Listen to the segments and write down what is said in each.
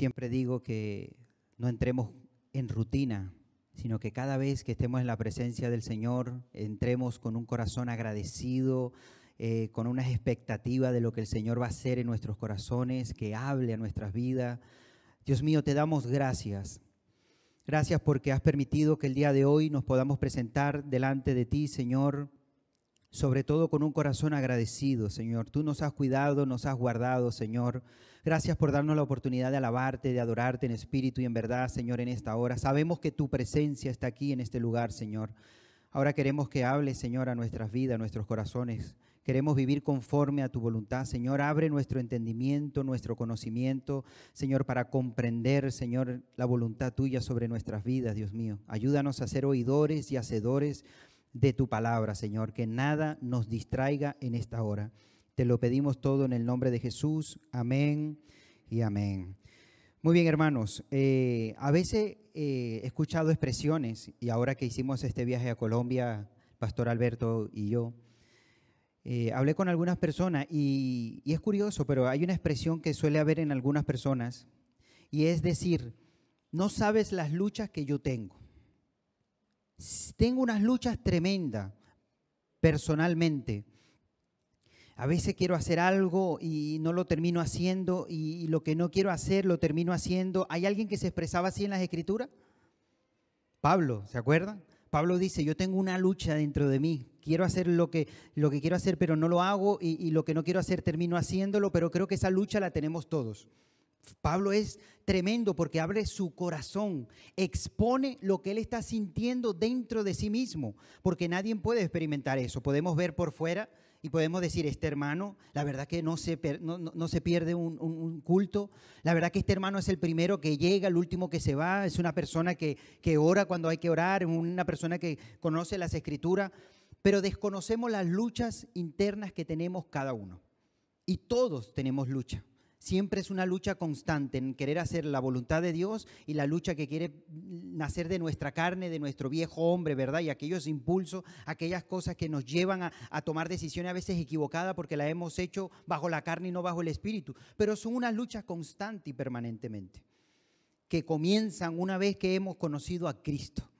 siempre digo que no entremos en rutina, sino que cada vez que estemos en la presencia del Señor, entremos con un corazón agradecido, eh, con una expectativa de lo que el Señor va a hacer en nuestros corazones, que hable a nuestras vidas. Dios mío, te damos gracias. Gracias porque has permitido que el día de hoy nos podamos presentar delante de ti, Señor, sobre todo con un corazón agradecido, Señor. Tú nos has cuidado, nos has guardado, Señor. Gracias por darnos la oportunidad de alabarte, de adorarte en espíritu y en verdad, Señor, en esta hora. Sabemos que tu presencia está aquí en este lugar, Señor. Ahora queremos que hables, Señor, a nuestras vidas, a nuestros corazones. Queremos vivir conforme a tu voluntad. Señor, abre nuestro entendimiento, nuestro conocimiento, Señor, para comprender, Señor, la voluntad tuya sobre nuestras vidas, Dios mío. Ayúdanos a ser oidores y hacedores de tu palabra, Señor, que nada nos distraiga en esta hora. Te lo pedimos todo en el nombre de Jesús. Amén y amén. Muy bien, hermanos. Eh, a veces eh, he escuchado expresiones, y ahora que hicimos este viaje a Colombia, Pastor Alberto y yo, eh, hablé con algunas personas y, y es curioso, pero hay una expresión que suele haber en algunas personas, y es decir, no sabes las luchas que yo tengo tengo unas luchas tremendas personalmente. A veces quiero hacer algo y no lo termino haciendo y lo que no quiero hacer lo termino haciendo. ¿Hay alguien que se expresaba así en las escrituras? Pablo, ¿se acuerdan? Pablo dice, yo tengo una lucha dentro de mí. Quiero hacer lo que, lo que quiero hacer, pero no lo hago y, y lo que no quiero hacer termino haciéndolo, pero creo que esa lucha la tenemos todos. Pablo es tremendo porque abre su corazón, expone lo que él está sintiendo dentro de sí mismo, porque nadie puede experimentar eso. Podemos ver por fuera y podemos decir, este hermano, la verdad que no se, no, se pierde un, un, culto, la verdad que este hermano es el primero que llega, el último que se va, es una persona que, que ora cuando hay que orar, una persona que conoce las escrituras, pero desconocemos las luchas internas que tenemos cada uno. Y todos tenemos lucha. Siempre es una lucha constante en querer hacer la voluntad de Dios y la lucha que quiere nacer de nuestra carne, de nuestro viejo hombre, ¿verdad? Y aquellos impulsos, aquellas cosas que nos llevan a, tomar decisiones a veces equivocadas porque las hemos hecho bajo la carne y no bajo el espíritu. Pero son una lucha constante y permanentemente, que comienzan una vez que hemos conocido a Cristo.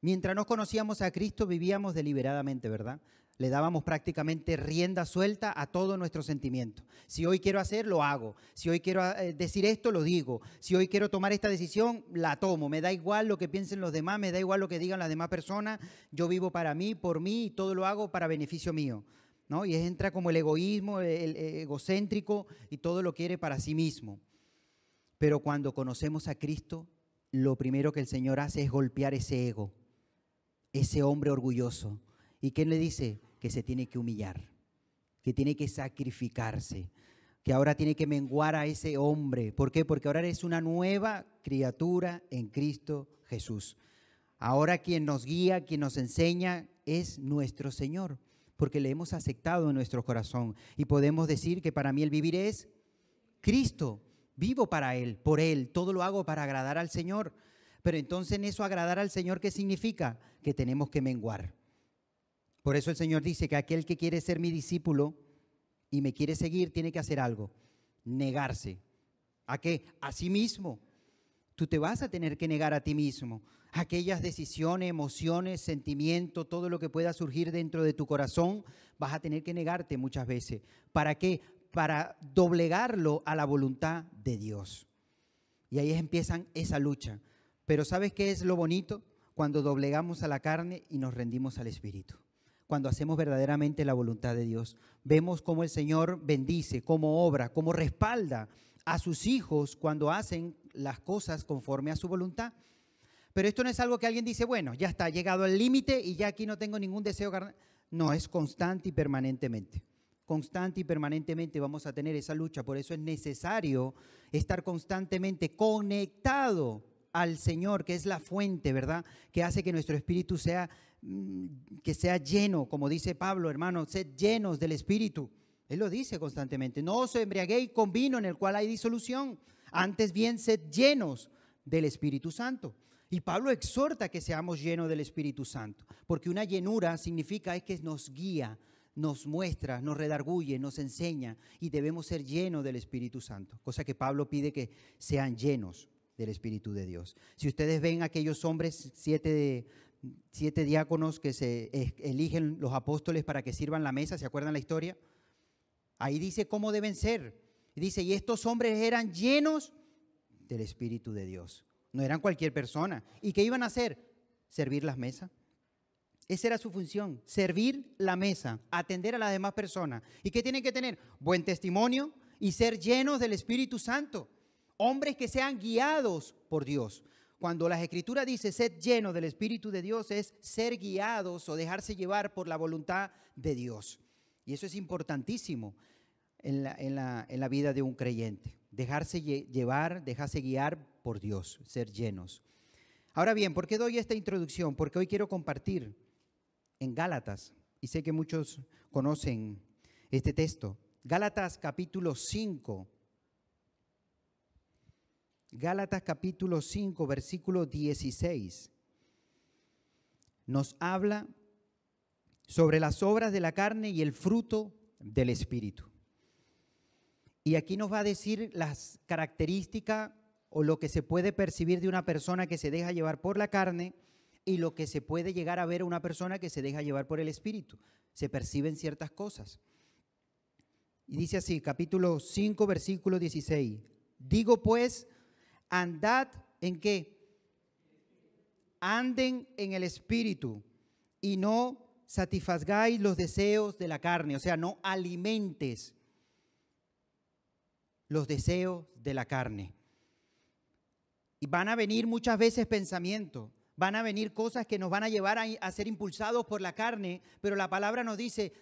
Mientras no conocíamos a Cristo vivíamos deliberadamente, ¿verdad? Le dábamos prácticamente rienda suelta a todo nuestro sentimiento. Si hoy quiero hacer, lo hago. Si hoy quiero eh, decir esto, lo digo. Si hoy quiero tomar esta decisión, la tomo. Me da igual lo que piensen los demás, me da igual lo que digan las demás personas. Yo vivo para mí, por mí y todo lo hago para beneficio mío. ¿no? Y entra como el egoísmo, el egocéntrico y todo lo quiere para sí mismo. Pero cuando conocemos a Cristo, lo primero que el Señor hace es golpear ese ego, ese hombre orgulloso. ¿Y qué le dice? Que se tiene que humillar, que tiene que sacrificarse, que ahora tiene que menguar a ese hombre. ¿Por qué? Porque ahora eres una nueva criatura en Cristo Jesús. Ahora quien nos guía, quien nos enseña es nuestro Señor, porque le hemos aceptado en nuestro corazón y podemos decir que para mí el vivir es Cristo. Vivo para Él, por Él, todo lo hago para agradar al Señor. Pero entonces en eso agradar al Señor, ¿qué significa? Que tenemos que menguar. Por eso el Señor dice que aquel que quiere ser mi discípulo y me quiere seguir tiene que hacer algo, negarse. ¿A qué? A sí mismo. Tú te vas a tener que negar a ti mismo. Aquellas decisiones, emociones, sentimientos, todo lo que pueda surgir dentro de tu corazón, vas a tener que negarte muchas veces. ¿Para qué? Para doblegarlo a la voluntad de Dios. Y ahí empiezan esa lucha. Pero ¿sabes qué es lo bonito? Cuando doblegamos a la carne y nos rendimos al Espíritu cuando hacemos verdaderamente la voluntad de Dios. Vemos cómo el Señor bendice, cómo obra, cómo respalda a sus hijos cuando hacen las cosas conforme a su voluntad. Pero esto no es algo que alguien dice, bueno, ya está, llegado al límite y ya aquí no tengo ningún deseo. No, es constante y permanentemente. Constante y permanentemente vamos a tener esa lucha. Por eso es necesario estar constantemente conectado al Señor, que es la fuente, ¿verdad? Que hace que nuestro espíritu sea que sea lleno, como dice Pablo, hermano, sed llenos del Espíritu. Él lo dice constantemente. No os embriaguéis con vino en el cual hay disolución. Antes bien, sed llenos del Espíritu Santo. Y Pablo exhorta que seamos llenos del Espíritu Santo, porque una llenura significa es que nos guía, nos muestra, nos redarguye, nos enseña y debemos ser llenos del Espíritu Santo, cosa que Pablo pide que sean llenos del Espíritu de Dios. Si ustedes ven aquellos hombres, siete, siete diáconos que se eligen los apóstoles para que sirvan la mesa, ¿se acuerdan la historia? Ahí dice cómo deben ser. Dice, y estos hombres eran llenos del Espíritu de Dios. No eran cualquier persona. ¿Y qué iban a hacer? Servir las mesas. Esa era su función, servir la mesa, atender a las demás personas. ¿Y qué tienen que tener? Buen testimonio y ser llenos del Espíritu Santo. Hombres que sean guiados por Dios. Cuando las escrituras dice ser llenos del Espíritu de Dios es ser guiados o dejarse llevar por la voluntad de Dios. Y eso es importantísimo en la, en la vida de un creyente. Dejarse llevar, dejarse guiar por Dios, ser llenos. Ahora bien, ¿por qué doy esta introducción? Porque hoy quiero compartir en Gálatas, y sé que muchos conocen este texto. Gálatas capítulo 5. Gálatas capítulo 5, versículo 16. Nos habla sobre las obras de la carne y el fruto del Espíritu. Y aquí nos va a decir las características o lo que se puede percibir de una persona que se deja llevar por la carne y lo que se puede llegar a ver a una persona que se deja llevar por el Espíritu. Se perciben ciertas cosas. Y dice así, capítulo 5, versículo 16. Digo pues, andad en qué? Anden en el Espíritu y no satisfagáis los deseos de la carne, o sea, no alimentes los deseos de la carne. Y van a venir muchas veces pensamientos, van a venir cosas que nos van a llevar a, ser impulsados por la carne, pero la palabra nos dice,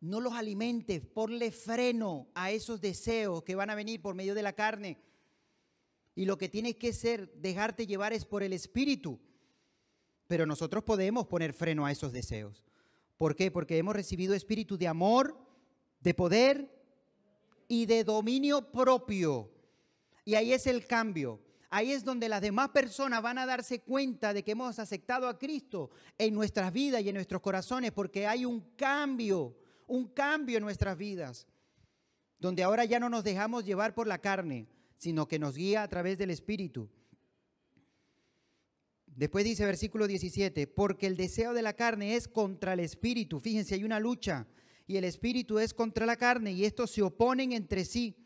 no los alimentes, ponle freno a esos deseos que van a venir por medio de la carne. Y lo que tienes que ser, dejarte llevar es por el Espíritu. Pero nosotros podemos poner freno a esos deseos. ¿Por qué? Porque hemos recibido espíritu de amor, de poder y de dominio propio. Y ahí es el cambio. Ahí es donde las demás personas van a darse cuenta de que hemos aceptado a Cristo en nuestras vidas y en nuestros corazones, porque hay un cambio, un cambio en nuestras vidas, donde ahora ya no nos dejamos llevar por la carne, sino que nos guía a través del Espíritu. Después dice versículo 17, porque el deseo de la carne es contra el Espíritu. Fíjense, hay una lucha y el Espíritu es contra la carne y estos se oponen entre sí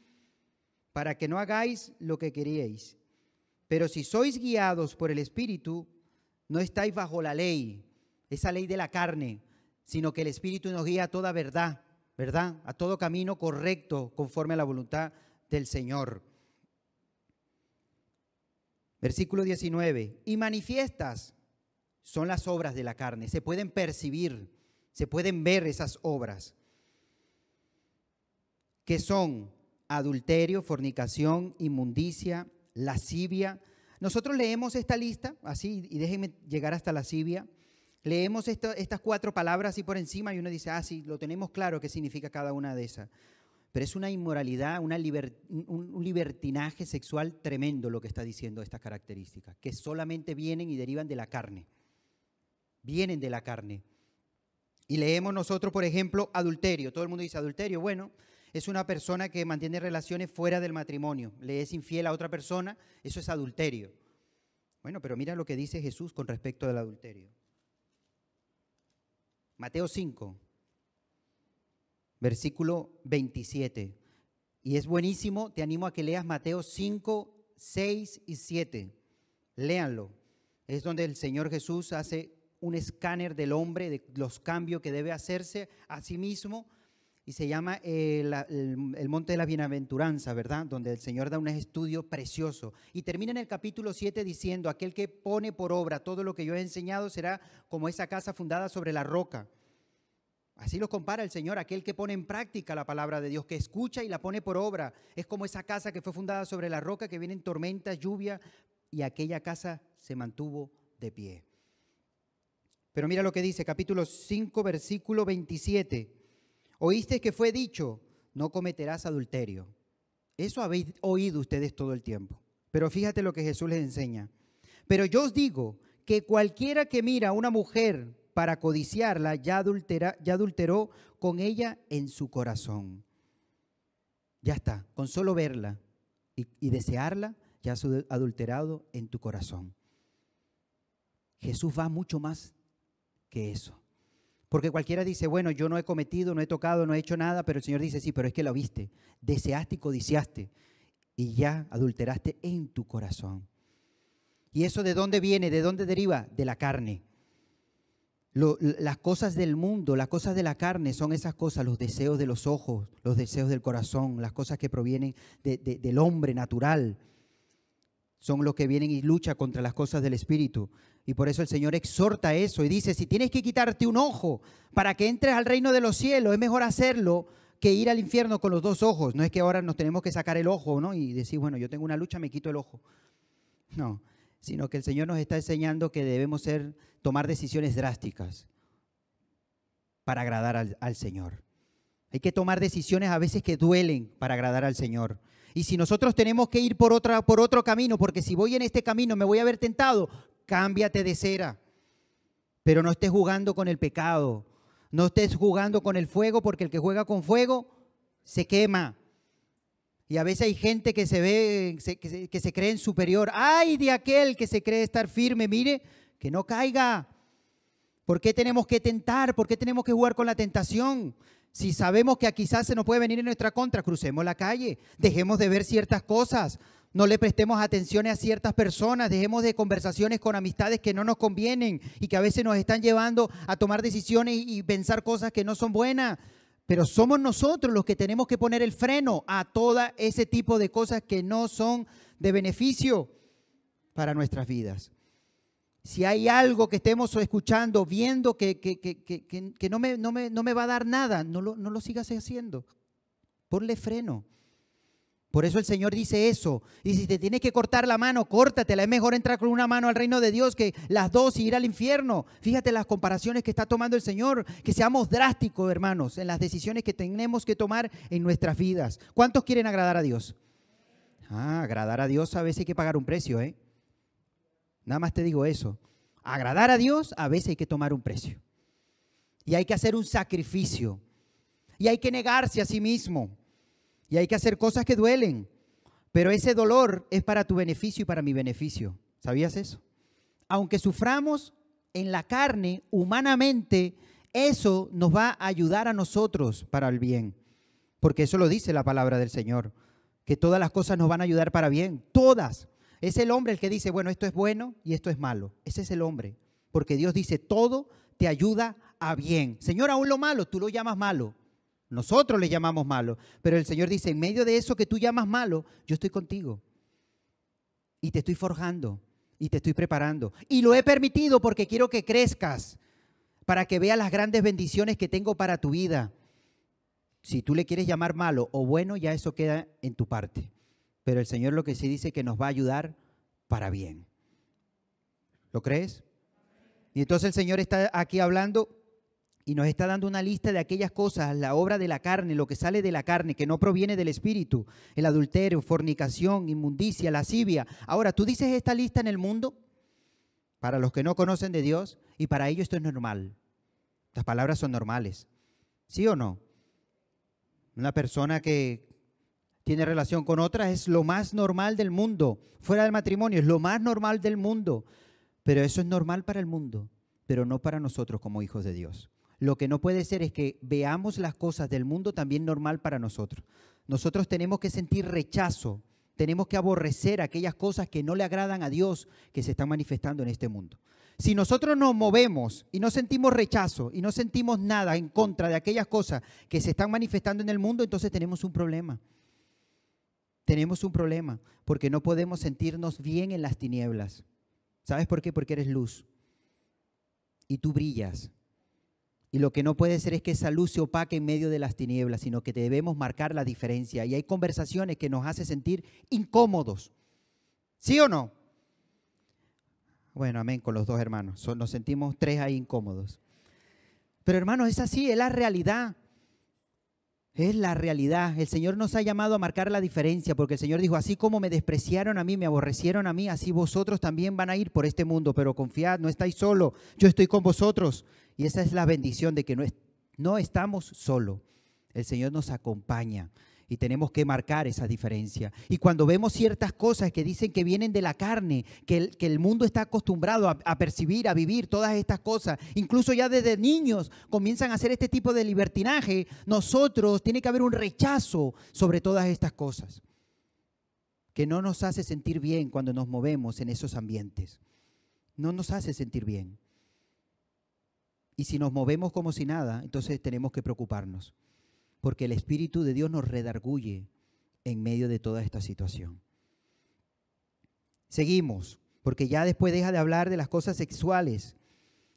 para que no hagáis lo que queríais. Pero si sois guiados por el Espíritu, no estáis bajo la ley, esa ley de la carne, sino que el Espíritu nos guía a toda verdad, ¿verdad? A todo camino correcto conforme a la voluntad del Señor. Versículo 19. Y manifiestas son las obras de la carne, se pueden percibir, se pueden ver esas obras, que son adulterio, fornicación, inmundicia, lascivia. Nosotros leemos esta lista, así, y déjenme llegar hasta lascivia. Leemos estas cuatro palabras así por encima y uno dice, ah, sí, lo tenemos claro qué significa cada una de esas. Pero es una inmoralidad, una un, libertinaje sexual tremendo lo que está diciendo estas características, que solamente vienen y derivan de la carne. Vienen de la carne. Y leemos nosotros, por ejemplo, adulterio. Todo el mundo dice adulterio. Bueno, es una persona que mantiene relaciones fuera del matrimonio, le es infiel a otra persona, eso es adulterio. Bueno, pero mira lo que dice Jesús con respecto al adulterio. Mateo 5, versículo 27. Y es buenísimo, te animo a que leas Mateo 5, 6 y 7. Léanlo. Es donde el Señor Jesús hace un escáner del hombre, de los cambios que debe hacerse a sí mismo y se llama eh, el, Monte de la Bienaventuranza, ¿verdad? Donde el Señor da un estudio precioso. Y termina en el capítulo 7 diciendo, aquel que pone por obra todo lo que yo he enseñado será como esa casa fundada sobre la roca. Así lo compara el Señor, aquel que pone en práctica la palabra de Dios, que escucha y la pone por obra. Es como esa casa que fue fundada sobre la roca, que vienen tormentas, lluvia, y aquella casa se mantuvo de pie. Pero mira lo que dice, capítulo 5, versículo 27. Oíste que fue dicho, no cometerás adulterio. Eso habéis oído ustedes todo el tiempo. Pero fíjate lo que Jesús les enseña. Pero yo os digo que cualquiera que mira a una mujer para codiciarla, ya, adultera, ya adulteró con ella en su corazón. Ya está, con solo verla y, desearla, ya has adulterado en tu corazón. Jesús va mucho más que eso. Porque cualquiera dice, bueno, yo no he cometido, no he tocado, no he hecho nada, pero el Señor dice, sí, pero es que lo viste, deseaste y codiciaste y ya adulteraste en tu corazón. ¿Y eso de dónde viene? ¿De dónde deriva? De la carne. Las cosas del mundo, las cosas de la carne son esas cosas, los deseos de los ojos, los deseos del corazón, las cosas que provienen del hombre natural. Son los que vienen y luchan contra las cosas del Espíritu. Y por eso el Señor exhorta eso y dice, si tienes que quitarte un ojo para que entres al reino de los cielos, es mejor hacerlo que ir al infierno con los dos ojos. No es que ahora nos tenemos que sacar el ojo, ¿no? Y decir, bueno, yo tengo una lucha, me quito el ojo. No, sino que el Señor nos está enseñando que debemos ser, tomar decisiones drásticas para agradar al, Señor. Hay que tomar decisiones a veces que duelen para agradar al Señor. Y si nosotros tenemos que ir por, otra, por otro camino, porque si voy en este camino me voy a ver tentado, cámbiate de cera. Pero no estés jugando con el pecado. No estés jugando con el fuego, porque el que juega con fuego se quema. Y a veces hay gente que se ve, que se, que se cree en superior. ¡Ay de aquel que se cree estar firme! Mire, que no caiga. ¿Por qué tenemos que tentar? ¿Por qué tenemos que jugar con la tentación? Si sabemos que quizás se nos puede venir en nuestra contra, crucemos la calle, dejemos de ver ciertas cosas, no le prestemos atención a ciertas personas, dejemos de conversaciones con amistades que no nos convienen y que a veces nos están llevando a tomar decisiones y pensar cosas que no son buenas. Pero somos nosotros los que tenemos que poner el freno a todo ese tipo de cosas que no son de beneficio para nuestras vidas. Si hay algo que estemos escuchando, viendo que, que, no, me, no, me, no, me, va a dar nada, no lo, no lo sigas haciendo. Ponle freno. Por eso el Señor dice eso. Y si te tienes que cortar la mano, córtatela. Es mejor entrar con una mano al reino de Dios que las dos y ir al infierno. Fíjate las comparaciones que está tomando el Señor. Que seamos drásticos, hermanos, en las decisiones que tenemos que tomar en nuestras vidas. ¿Cuántos quieren agradar a Dios? Ah, agradar a Dios a veces hay que pagar un precio, ¿eh? Nada más te digo eso. Agradar a Dios a veces hay que tomar un precio. Y hay que hacer un sacrificio. Y hay que negarse a sí mismo. Y hay que hacer cosas que duelen. Pero ese dolor es para tu beneficio y para mi beneficio. ¿Sabías eso? Aunque suframos en la carne, humanamente, eso nos va a ayudar a nosotros para el bien. Porque eso lo dice la palabra del Señor. Que todas las cosas nos van a ayudar para bien. Todas. Es el hombre el que dice, bueno, esto es bueno y esto es malo. Ese es el hombre. Porque Dios dice, todo te ayuda a bien. Señor, aún lo malo, tú lo llamas malo. Nosotros le llamamos malo, pero el Señor dice, en medio de eso que tú llamas malo, yo estoy contigo. Y te estoy forjando y te estoy preparando. Y lo he permitido porque quiero que crezcas, para que veas las grandes bendiciones que tengo para tu vida. Si tú le quieres llamar malo o bueno, ya eso queda en tu parte. Pero el Señor lo que sí dice que nos va a ayudar para bien. ¿Lo crees? Y entonces el Señor está aquí hablando y nos está dando una lista de aquellas cosas, la obra de la carne, lo que sale de la carne, que no proviene del espíritu, el adulterio, fornicación, inmundicia, lascivia. Ahora, tú dices esta lista en el mundo para los que no conocen de Dios y para ellos esto es normal. Las palabras son normales. ¿Sí o no? Una persona que tiene relación con otra es lo más normal del mundo. Fuera del matrimonio es lo más normal del mundo. Pero eso es normal para el mundo, pero no para nosotros como hijos de Dios. Lo que no puede ser es que veamos las cosas del mundo también normal para nosotros. Nosotros tenemos que sentir rechazo, tenemos que aborrecer aquellas cosas que no le agradan a Dios que se están manifestando en este mundo. Si nosotros nos movemos y no sentimos rechazo y no sentimos nada en contra de aquellas cosas que se están manifestando en el mundo, entonces tenemos un problema. Tenemos un problema porque no podemos sentirnos bien en las tinieblas. ¿Sabes por qué? Porque eres luz y tú brillas. Y lo que no puede ser es que esa luz se opaque en medio de las tinieblas, sino que debemos marcar la diferencia. Y hay conversaciones que nos hacen sentir incómodos. ¿Sí o no? Bueno, amén con los dos hermanos. Nos sentimos tres ahí incómodos. Pero hermanos, es así, es la realidad. Es la realidad. El Señor nos ha llamado a marcar la diferencia, porque el Señor dijo, así como me despreciaron a mí, me aborrecieron a mí, así vosotros también van a ir por este mundo, pero confiad, no estáis solo, yo estoy con vosotros Y esa es la bendición de que no, no estamos solos. El Señor nos acompaña y tenemos que marcar esa diferencia. Y cuando vemos ciertas cosas que dicen que vienen de la carne, que el, que el mundo está acostumbrado a, a, percibir, a vivir todas estas cosas, incluso ya desde niños comienzan a hacer este tipo de libertinaje, nosotros tiene que haber un rechazo sobre todas estas cosas, que no nos hace sentir bien cuando nos movemos en esos ambientes. No nos hace sentir bien. Y si nos movemos como si nada, entonces tenemos que preocuparnos porque el Espíritu de Dios nos redarguye en medio de toda esta situación. Seguimos, porque ya después deja de hablar de las cosas sexuales.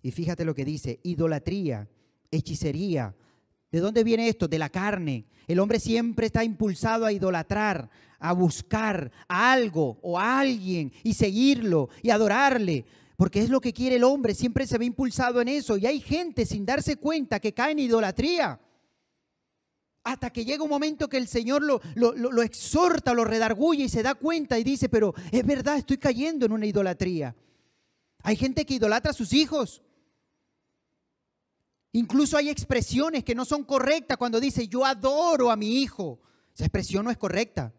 Y fíjate lo que dice, idolatría, hechicería. ¿De dónde viene esto? De la carne. El hombre siempre está impulsado a idolatrar, a buscar a algo o a alguien y seguirlo y adorarle. Porque es lo que quiere el hombre, siempre se ve impulsado en eso. Y hay gente sin darse cuenta que cae en idolatría. Hasta que llega un momento que el Señor lo, lo, exhorta, lo redarguye y se da cuenta y dice, pero es verdad, estoy cayendo en una idolatría. Hay gente que idolatra a sus hijos. Incluso hay expresiones que no son correctas cuando dice, yo adoro a mi hijo. Esa expresión no es correcta.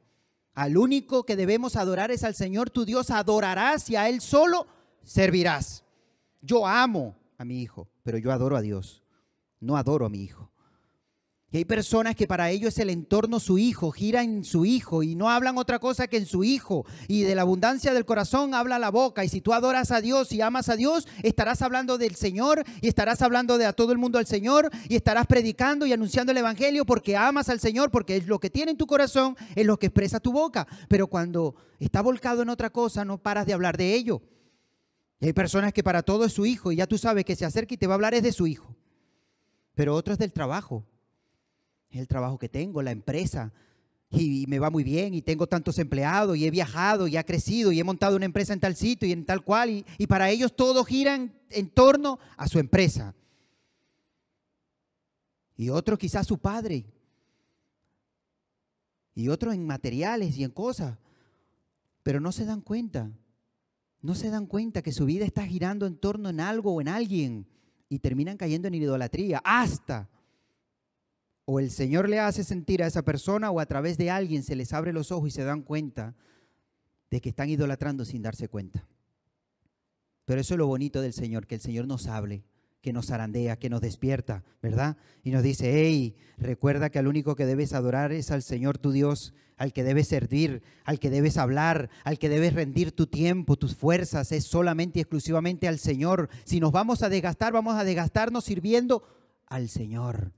Al único que debemos adorar es al Señor tu Dios. Adorarás y a Él solo servirás. Yo amo a mi hijo, pero yo adoro a Dios. No adoro a mi hijo. Y hay personas que para ellos es el entorno su hijo, gira en su hijo y no hablan otra cosa que en su hijo. Y de la abundancia del corazón habla la boca. Y si tú adoras a Dios y amas a Dios, estarás hablando del Señor y estarás hablando de a todo el mundo al Señor y estarás predicando y anunciando el Evangelio porque amas al Señor, porque es lo que tiene en tu corazón, es lo que expresa tu boca. Pero cuando está volcado en otra cosa, no paras de hablar de ello. Y hay personas que para todo es su hijo y ya tú sabes que se acerca y te va a hablar es de su hijo. Pero otro es del trabajo. El trabajo que tengo, la empresa, y me va muy bien, y tengo tantos empleados, y he viajado, y he crecido, y he montado una empresa en tal sitio y en tal cual, y, y para ellos todo gira en torno a su empresa. Y otro quizás su padre, y otro en materiales y en cosas, pero no se dan cuenta, no se dan cuenta que su vida está girando en torno en algo o en alguien, y terminan cayendo en idolatría, hasta o el Señor le hace sentir a esa persona o a través de alguien se les abre los ojos y se dan cuenta de que están idolatrando sin darse cuenta. Pero eso es lo bonito del Señor, que el Señor nos hable, que nos zarandea, que nos despierta, ¿verdad? Y nos dice, hey, recuerda que al único que debes adorar es al Señor tu Dios, al que debes servir, al que debes hablar, al que debes rendir tu tiempo, tus fuerzas, es solamente y exclusivamente al Señor. Si nos vamos a desgastar, vamos a desgastarnos sirviendo al Señor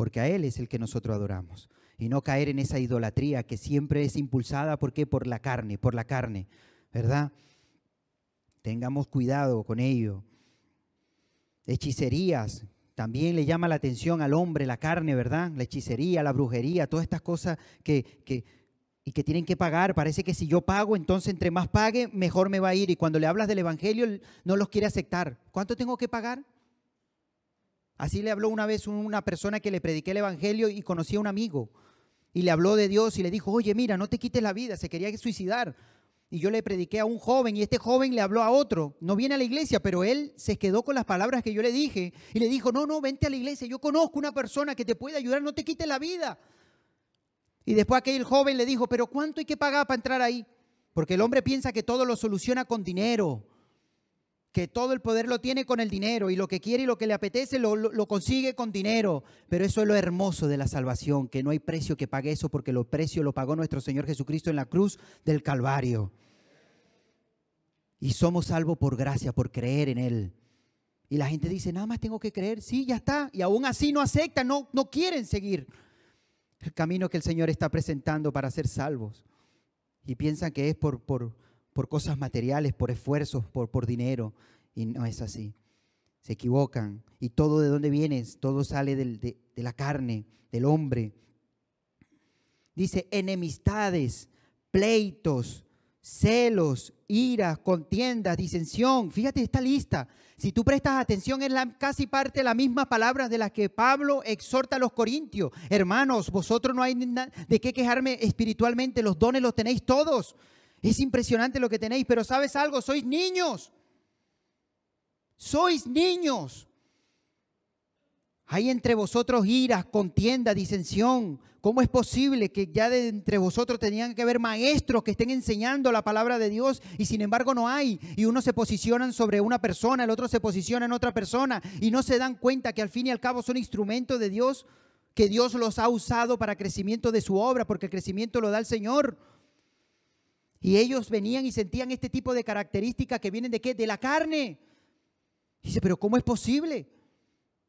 porque a Él es el que nosotros adoramos. Y no caer en esa idolatría que siempre es impulsada, ¿por qué? Por la carne, por la carne, ¿verdad? Tengamos cuidado con ello. Hechicerías, también le llama la atención al hombre la carne, ¿verdad? La hechicería, la brujería, todas estas cosas que, que, y que tienen que pagar. Parece que si yo pago, entonces entre más pague, mejor me va a ir. Y cuando le hablas del Evangelio, no los quiere aceptar. ¿Cuánto tengo que pagar? Así le habló una vez una persona que le prediqué el Evangelio y conocía a un amigo. Y le habló de Dios y le dijo, oye, mira, no te quites la vida, se quería suicidar. Y yo le prediqué a un joven y este joven le habló a otro. No viene a la iglesia, pero él se quedó con las palabras que yo le dije. Y le dijo, no, no, vente a la iglesia, yo conozco una persona que te puede ayudar, no te quites la vida. Y después aquel joven le dijo, pero ¿cuánto hay que pagar para entrar ahí? Porque el hombre piensa que todo lo soluciona con dinero que todo el poder lo tiene con el dinero y lo que quiere y lo que le apetece lo, consigue con dinero. Pero eso es lo hermoso de la salvación, que no hay precio que pague eso porque el precio lo pagó nuestro Señor Jesucristo en la cruz del Calvario. Y somos salvos por gracia, por creer en Él. Y la gente dice, nada más tengo que creer, sí, ya está. Y aún así no aceptan, no, no quieren seguir el camino que el Señor está presentando para ser salvos. Y piensan que es por, por, por cosas materiales, por esfuerzos, por, por dinero. Y no es así. Se equivocan. ¿Y todo de dónde vienes? Todo sale de, de la carne, del hombre. Dice enemistades, pleitos, celos, ira, contiendas, disensión. Fíjate esta lista. Si tú prestas atención, es casi parte de las mismas palabras de las que Pablo exhorta a los corintios. Hermanos, vosotros no hay de qué quejarme espiritualmente, los dones los tenéis todos. Es impresionante lo que tenéis, pero ¿sabes algo? Sois niños. Sois niños. Hay entre vosotros iras, contienda, disensión. ¿Cómo es posible que ya de entre vosotros tenían que haber maestros que estén enseñando la palabra de Dios y sin embargo no hay? Y uno se posicionan sobre una persona, el otro se posiciona en otra persona y no se dan cuenta que al fin y al cabo son instrumentos de Dios, que Dios los ha usado para crecimiento de su obra, porque el crecimiento lo da el Señor. Y ellos venían y sentían este tipo de características que vienen de qué? De la carne. dice, pero ¿cómo es posible?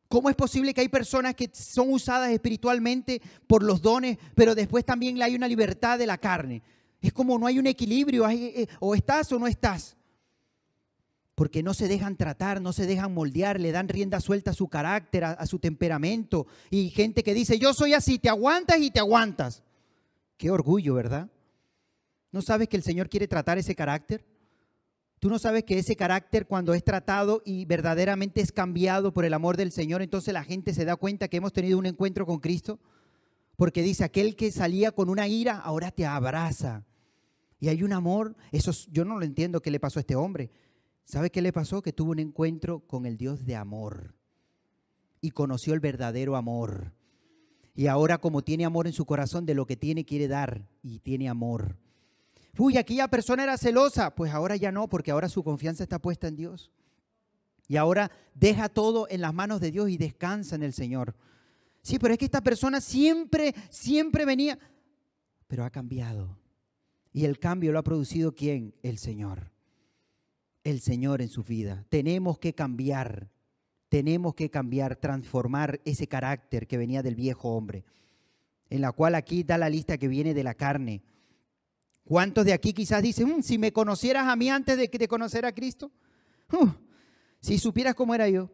¿Cómo es posible que hay personas que son usadas espiritualmente por los dones, pero después también hay una libertad de la carne? Es como no hay un equilibrio, eh, o estás o no estás. Porque no se dejan tratar, no se dejan moldear, le dan rienda suelta a su carácter, a, a su temperamento. Y gente que dice, yo soy así, te aguantas y te aguantas. Qué orgullo, ¿verdad? ¿No sabes que el Señor quiere tratar ese carácter? Tú no sabes que ese carácter cuando es tratado y verdaderamente es cambiado por el amor del Señor, entonces la gente se da cuenta que hemos tenido un encuentro con Cristo. Porque dice, aquel que salía con una ira, ahora te abraza. Y hay un amor, eso yo no lo entiendo qué le pasó a este hombre. ¿Sabe qué le pasó? Que tuvo un encuentro con el Dios de amor y conoció el verdadero amor. Y ahora como tiene amor en su corazón, de lo que tiene quiere dar y tiene amor. Uy, aquella persona era celosa. Pues ahora ya no, porque ahora su confianza está puesta en Dios. Y ahora deja todo en las manos de Dios y descansa en el Señor. Sí, pero es que esta persona siempre, siempre venía, pero ha cambiado. Y el cambio lo ha producido quién? El Señor. El Señor en su vida. Tenemos que cambiar. Tenemos que cambiar, transformar ese carácter que venía del viejo hombre. En la cual aquí da la lista que viene de la carne ¿Cuántos de aquí quizás dicen, mm, si me conocieras a mí antes de, de conocer a Cristo? Uh, si supieras cómo era yo.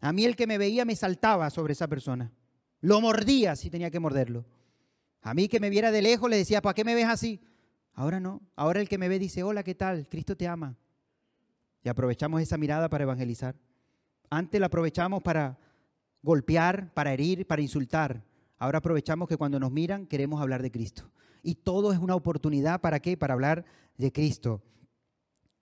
A mí el que me veía me saltaba sobre esa persona. Lo mordía si tenía que morderlo. A mí que me viera de lejos le decía, ¿para qué me ves así? Ahora no. Ahora el que me ve dice, hola, ¿qué tal? Cristo te ama. Y aprovechamos esa mirada para evangelizar. Antes la aprovechamos para golpear, para herir, para insultar. Ahora aprovechamos que cuando nos miran queremos hablar de Cristo y todo es una oportunidad para qué? Para hablar de Cristo.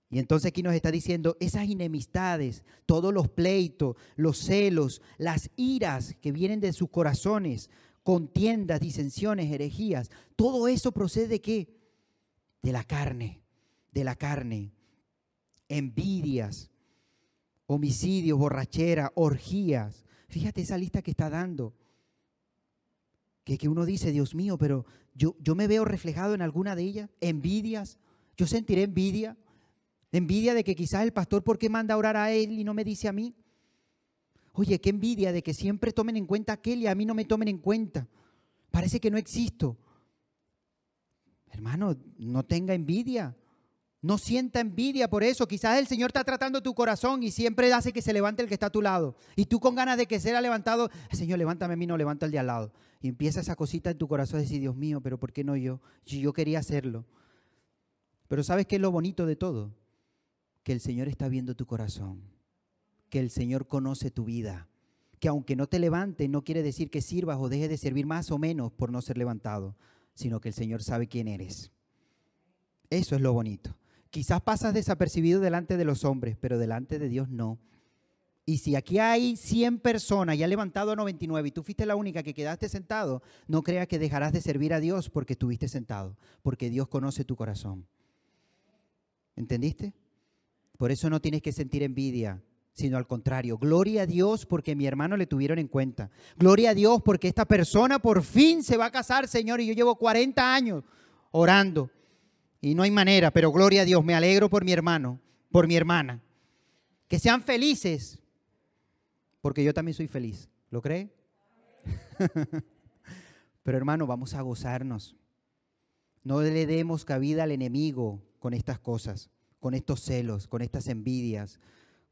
Y entonces aquí nos está diciendo esas enemistades, todos los pleitos, los celos, las iras que vienen de sus corazones, contiendas, disensiones, herejías, todo eso procede de qué? De la carne, de la carne. Envidias, homicidios, borrachera, orgías. Fíjate esa lista que está dando que, uno dice, Dios mío, pero yo, yo me veo reflejado en alguna de ellas, envidias, yo sentiré envidia, envidia de que quizás el pastor, ¿por qué manda a orar a él y no me dice a mí? Oye, qué envidia de que siempre tomen en cuenta a aquel y a mí no me tomen en cuenta. Parece que no existo. Hermano, no tenga envidia. No sienta envidia por eso. Quizás el Señor está tratando tu corazón y siempre hace que se levante el que está a tu lado. Y tú con ganas de que sea levantado, Señor, levántame a mí, no levanta el de al lado. Y empieza esa cosita en tu corazón a decir, Dios mío, pero ¿por qué no yo? Si yo quería hacerlo. Pero ¿sabes qué es lo bonito de todo? Que el Señor está viendo tu corazón. Que el Señor conoce tu vida. Que aunque no te levante, no quiere decir que sirvas o dejes de servir más o menos por no ser levantado, sino que el Señor sabe quién eres. Eso es lo bonito. Quizás pasas desapercibido delante de los hombres, pero delante de Dios no. Y si aquí hay 100 personas y ha levantado a 99 y tú fuiste la única que quedaste sentado, no creas que dejarás de servir a Dios porque estuviste sentado, porque Dios conoce tu corazón. ¿Entendiste? Por eso no tienes que sentir envidia, sino al contrario. Gloria a Dios porque mi hermano le tuvieron en cuenta. Gloria a Dios porque esta persona por fin se va a casar, Señor, y yo llevo 40 años orando y no hay manera, pero gloria a Dios, me alegro por mi hermano, por mi hermana. Que sean felices, porque yo también soy feliz. ¿Lo cree? pero hermano, vamos a gozarnos. No le demos cabida al enemigo con estas cosas, con estos celos, con estas envidias,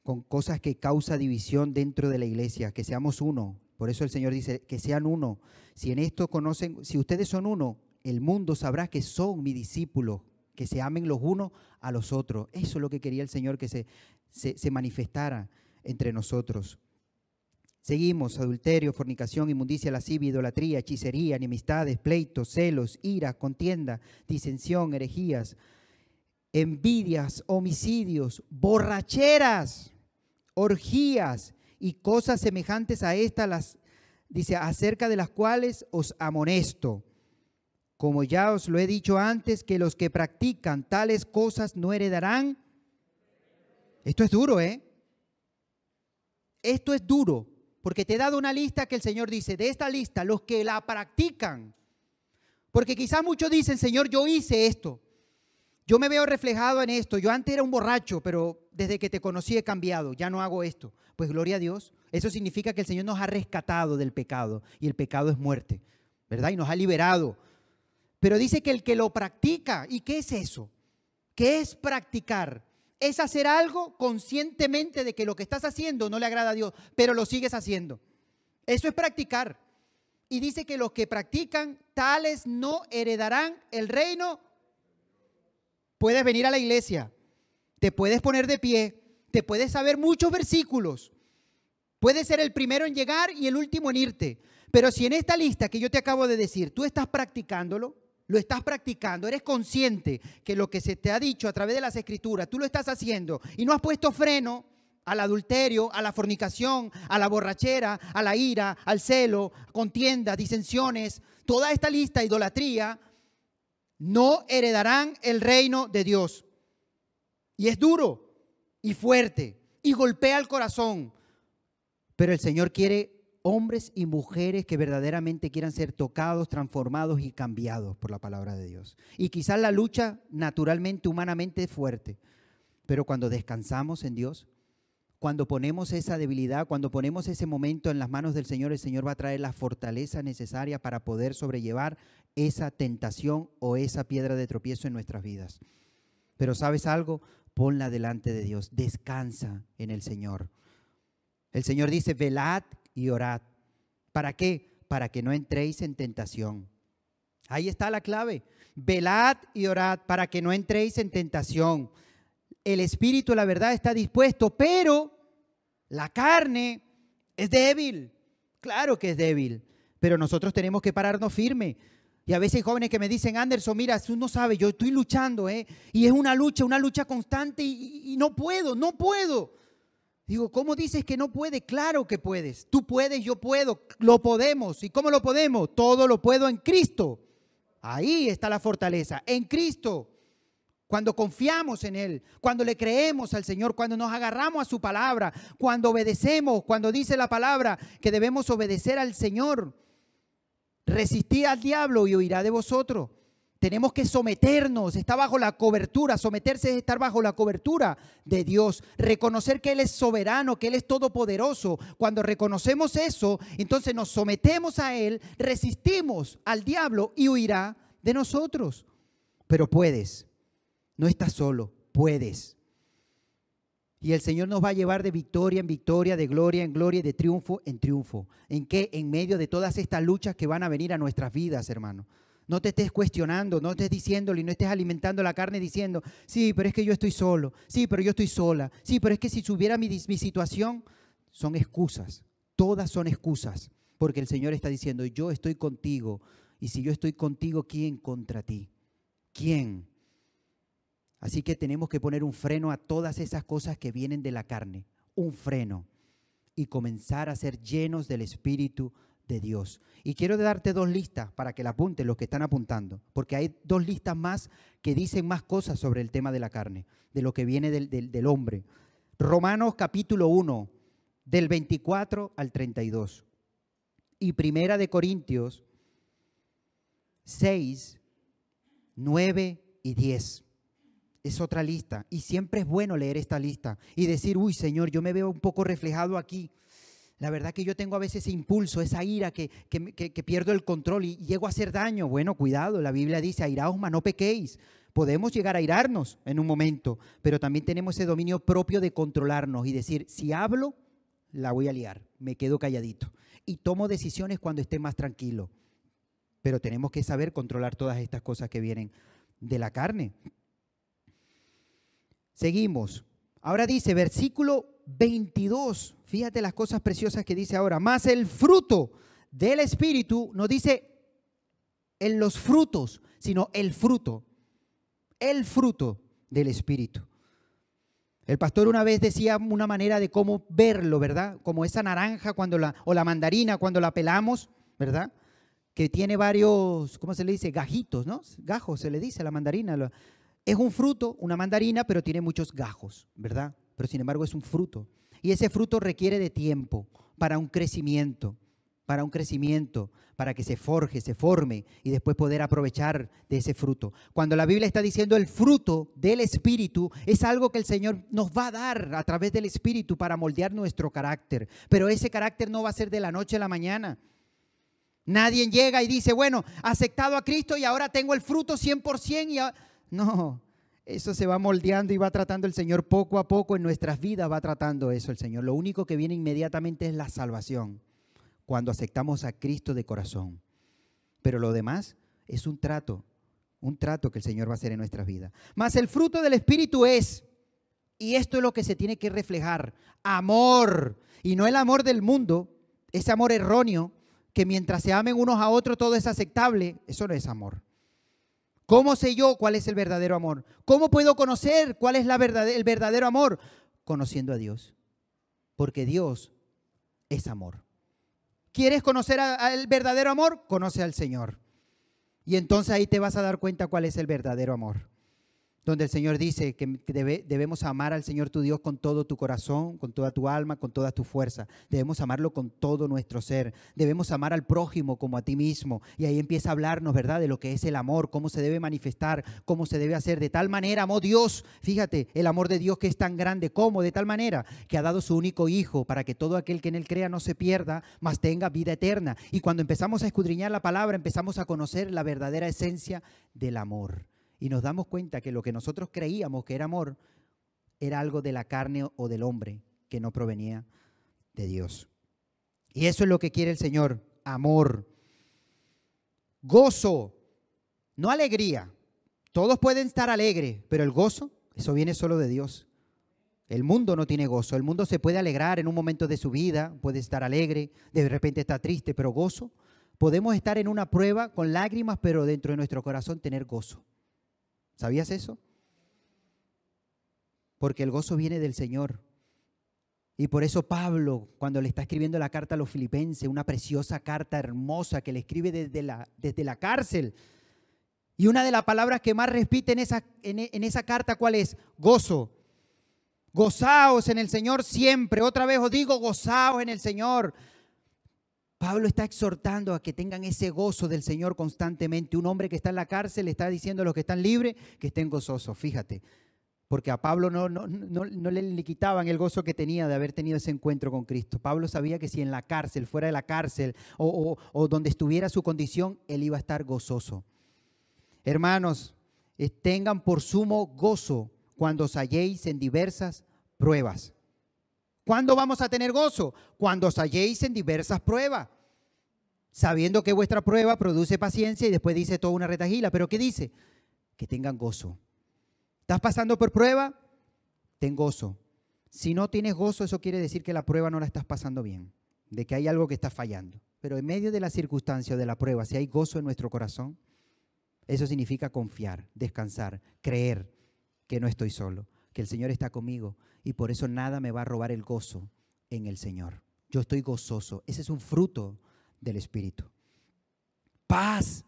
con cosas que causa división dentro de la iglesia, que seamos uno. Por eso el Señor dice que sean uno. Si en esto conocen, si ustedes son uno, el mundo sabrá que son mi discípulo que se amen los unos a los otros. Eso es lo que quería el Señor, que se, se, manifestara entre nosotros. Seguimos, adulterio, fornicación, inmundicia, lascivia, idolatría, hechicería, enemistades, pleitos, celos, ira, contienda, disensión, herejías, envidias, homicidios, borracheras, orgías y cosas semejantes a estas, las, dice, acerca de las cuales os amonesto, como ya os lo he dicho antes, que los que practican tales cosas no heredarán. Esto es duro, ¿eh? Esto es duro, porque te he dado una lista que el Señor dice, de esta lista, los que la practican, porque quizás muchos dicen, Señor, yo hice esto, yo me veo reflejado en esto, yo antes era un borracho, pero desde que te conocí he cambiado, ya no hago esto. Pues gloria a Dios, eso significa que el Señor nos ha rescatado del pecado y el pecado es muerte, ¿verdad? Y nos ha liberado. Pero dice que el que lo practica, ¿y qué es eso? ¿Qué es practicar? Es hacer algo conscientemente de que lo que estás haciendo no le agrada a Dios, pero lo sigues haciendo. Eso es practicar. Y dice que los que practican, tales no heredarán el reino. Puedes venir a la iglesia, te puedes poner de pie, te puedes saber muchos versículos, puedes ser el primero en llegar y el último en irte. Pero si en esta lista que yo te acabo de decir, tú estás practicándolo, lo estás practicando, eres consciente que lo que se te ha dicho a través de las escrituras, tú lo estás haciendo y no has puesto freno al adulterio, a la fornicación, a la borrachera, a la ira, al celo, contiendas, disensiones, toda esta lista, idolatría, no heredarán el reino de Dios. Y es duro y fuerte y golpea el corazón. Pero el Señor quiere hombres y mujeres que verdaderamente quieran ser tocados, transformados y cambiados por la palabra de Dios. Y quizás la lucha naturalmente, humanamente es fuerte, pero cuando descansamos en Dios, cuando ponemos esa debilidad, cuando ponemos ese momento en las manos del Señor, el Señor va a traer la fortaleza necesaria para poder sobrellevar esa tentación o esa piedra de tropiezo en nuestras vidas. Pero sabes algo, ponla delante de Dios, descansa en el Señor. El Señor dice, velad y orad. ¿Para qué? Para que no entréis en tentación. Ahí está la clave. Velad y orad para que no entréis en tentación. El espíritu, la verdad, está dispuesto, pero la carne es débil. Claro que es débil, pero nosotros tenemos que pararnos firme. Y a veces hay jóvenes que me dicen, Anderson, mira, tú no sabes, yo estoy luchando, ¿eh? Y es una lucha, una lucha constante y, y no puedo, no puedo. Digo, ¿cómo dices que no puede? Claro que puedes. Tú puedes, yo puedo, lo podemos. ¿Y cómo lo podemos? Todo lo puedo en Cristo. Ahí está la fortaleza, en Cristo. Cuando confiamos en Él, cuando le creemos al Señor, cuando nos agarramos a su palabra, cuando obedecemos, cuando dice la palabra que debemos obedecer al Señor. Resistí al diablo y huirá de vosotros. Tenemos que someternos, está bajo la cobertura, someterse es estar bajo la cobertura de Dios, reconocer que Él es soberano, que Él es todopoderoso. Cuando reconocemos eso, entonces nos sometemos a Él, resistimos al diablo y huirá de nosotros. Pero puedes, no estás solo, puedes. Y el Señor nos va a llevar de victoria en victoria, de gloria en gloria y de triunfo en triunfo. ¿En qué? En medio de todas estas luchas que van a venir a nuestras vidas, hermano. No te estés cuestionando, no estés diciéndole y no estés alimentando la carne diciendo, sí, pero es que yo estoy solo, sí, pero yo estoy sola, sí, pero es que si supiera mi, mi situación, son excusas, todas son excusas, porque el Señor está diciendo, yo estoy contigo, y si yo estoy contigo, ¿quién contra ti? ¿Quién? Así que tenemos que poner un freno a todas esas cosas que vienen de la carne, un freno, y comenzar a ser llenos del Espíritu Y quiero darte dos listas para que la apunten los que están apuntando, porque hay dos listas más que dicen más cosas sobre el tema de la carne, de lo que viene del, del, hombre. Romanos capítulo 1, del 24 al 32. Y Primera de Corintios 6, 9 y 10. Es otra lista. Y siempre es bueno leer esta lista y decir, uy Señor, yo me veo un poco reflejado aquí. La verdad que yo tengo a veces ese impulso, esa ira que, pierdo el control y, llego a hacer daño. Bueno, cuidado, la Biblia dice, airaos, no pequéis. Podemos llegar a airarnos en un momento, pero también tenemos ese dominio propio de controlarnos y decir, si hablo, la voy a liar, me quedo calladito. Y tomo decisiones cuando esté más tranquilo. Pero tenemos que saber controlar todas estas cosas que vienen de la carne. Seguimos. Ahora dice, versículo 22. Fíjate las cosas preciosas que dice ahora. Más el fruto del Espíritu no dice en los frutos, sino el fruto. El fruto del Espíritu. El pastor una vez decía una manera de cómo verlo, ¿verdad? Como esa naranja cuando la, o la mandarina cuando la pelamos, ¿verdad? Que tiene varios, ¿cómo se le dice? Gajitos, ¿no? Gajos se le dice a la mandarina. Es un fruto, una mandarina, pero tiene muchos gajos, ¿verdad? Pero sin embargo es un fruto. Y ese fruto requiere de tiempo para un crecimiento, para un crecimiento, para que se forje, se forme y después poder aprovechar de ese fruto. Cuando la Biblia está diciendo el fruto del Espíritu, es algo que el Señor nos va a dar a través del Espíritu para moldear nuestro carácter. Pero ese carácter no va a ser de la noche a la mañana. Nadie llega y dice, bueno, aceptado a Cristo y ahora tengo el fruto 100% y no, eso se va moldeando y va tratando el Señor poco a poco en nuestras vidas, va tratando eso el Señor. Lo único que viene inmediatamente es la salvación, cuando aceptamos a Cristo de corazón. Pero lo demás es un trato, un trato que el Señor va a hacer en nuestras vidas. Más el fruto del Espíritu es, y esto es lo que se tiene que reflejar, amor, y no el amor del mundo, ese amor erróneo, que mientras se amen unos a otros todo es aceptable, eso no es amor. ¿Cómo sé yo cuál es el verdadero amor? ¿Cómo puedo conocer cuál es la el verdadero amor? Conociendo a Dios. Porque Dios es amor. ¿Quieres conocer el verdadero amor? Conoce al Señor. Y entonces ahí te vas a dar cuenta cuál es el verdadero amor donde el Señor dice que debemos amar al Señor tu Dios con todo tu corazón, con toda tu alma, con toda tu fuerza. Debemos amarlo con todo nuestro ser. Debemos amar al prójimo como a ti mismo. Y ahí empieza a hablarnos, ¿verdad?, de lo que es el amor, cómo se debe manifestar, cómo se debe hacer. De tal manera amó Dios, fíjate, el amor de Dios que es tan grande, como de tal manera que ha dado su único Hijo para que todo aquel que en él crea no se pierda, mas tenga vida eterna. Y cuando empezamos a escudriñar la palabra, empezamos a conocer la verdadera esencia del amor y nos damos cuenta que lo que nosotros creíamos que era amor era algo de la carne o del hombre que no provenía de Dios. Y eso es lo que quiere el Señor, amor, gozo, no alegría. Todos pueden estar alegres, pero el gozo, eso viene solo de Dios. El mundo no tiene gozo. El mundo se puede alegrar en un momento de su vida, puede estar alegre, de repente está triste, pero gozo. Podemos estar en una prueba con lágrimas, pero dentro de nuestro corazón tener gozo. ¿Sabías eso? Porque el gozo viene del Señor. Y por eso Pablo, cuando le está escribiendo la carta a los filipenses, una preciosa carta hermosa que le escribe desde la, desde la cárcel, y una de las palabras que más repite en esa, en esa carta, ¿cuál es? Gozo. Gozaos en el Señor siempre. Otra vez os digo, gozaos en el Señor. Pablo está exhortando a que tengan ese gozo del Señor constantemente. Un hombre que está en la cárcel está diciendo a los que están libres que estén gozosos, fíjate. Porque a Pablo no, no, no, le quitaban el gozo que tenía de haber tenido ese encuentro con Cristo. Pablo sabía que si en la cárcel, fuera de la cárcel o, o donde estuviera su condición, él iba a estar gozoso. Hermanos, eh, tengan por sumo gozo cuando os halléis en diversas pruebas ¿Cuándo vamos a tener gozo? Cuando os halléis en diversas pruebas, sabiendo que vuestra prueba produce paciencia y después dice toda una retajila. ¿Pero qué dice? Que tengan gozo. ¿Estás pasando por prueba? Ten gozo. Si no tienes gozo, eso quiere decir que la prueba no la estás pasando bien, de que hay algo que está fallando. Pero en medio de la circunstancia de la prueba, si hay gozo en nuestro corazón, eso significa confiar, descansar, creer que no estoy solo, que el Señor está conmigo, y por eso nada me va a robar el gozo en el Señor. Yo estoy gozoso. Ese es un fruto del Espíritu. Paz.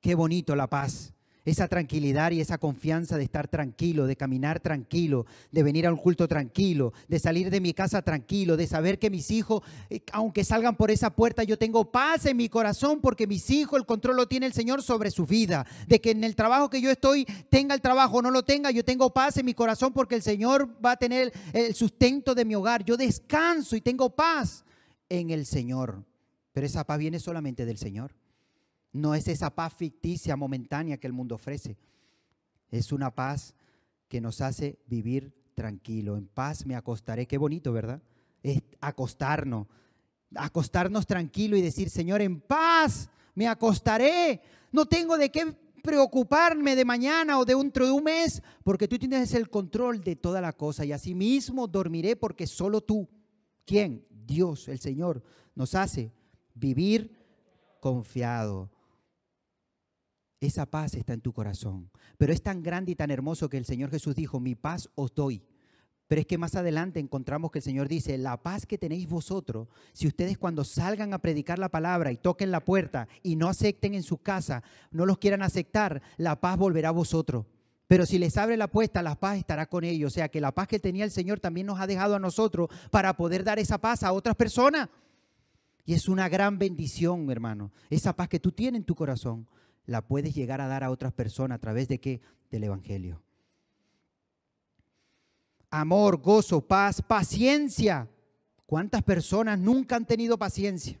Qué bonito la paz esa tranquilidad y esa confianza de estar tranquilo, de caminar tranquilo, de venir a un culto tranquilo, de salir de mi casa tranquilo, de saber que mis hijos, eh, aunque salgan por esa puerta, yo tengo paz en mi corazón porque mis hijos, el control lo tiene el Señor sobre su vida, de que en el trabajo que yo estoy, tenga el trabajo o no lo tenga, yo tengo paz en mi corazón porque el Señor va a tener el sustento de mi hogar. Yo descanso y tengo paz en el Señor. Pero esa paz viene solamente del Señor. No es esa paz ficticia, momentánea que el mundo ofrece. Es una paz que nos hace vivir tranquilo. En paz me acostaré. Qué bonito, ¿verdad? Es acostarnos. Acostarnos tranquilo y decir, Señor, en paz me acostaré. No tengo de qué preocuparme de mañana o de dentro de un mes, porque tú tienes el control de toda la cosa. Y así mismo dormiré porque solo tú, ¿quién? Dios, el Señor, nos hace vivir confiado. Esa paz está en tu corazón. Pero es tan grande y tan hermoso que el Señor Jesús dijo, mi paz os doy. Pero es que más adelante encontramos que el Señor dice, la paz que tenéis vosotros, si ustedes cuando salgan a predicar la palabra y toquen la puerta y no acepten en su casa, no los quieran aceptar, la paz volverá a vosotros. Pero si les abre la puerta, la paz estará con ellos. O sea que la paz que tenía el Señor también nos ha dejado a nosotros para poder dar esa paz a otras personas. Y es una gran bendición, hermano. Esa paz que tú tienes en tu corazón, la puedes llegar a dar a otras personas a través de qué? Del Evangelio. Amor, gozo, paz, paciencia. ¿Cuántas personas nunca han tenido paciencia?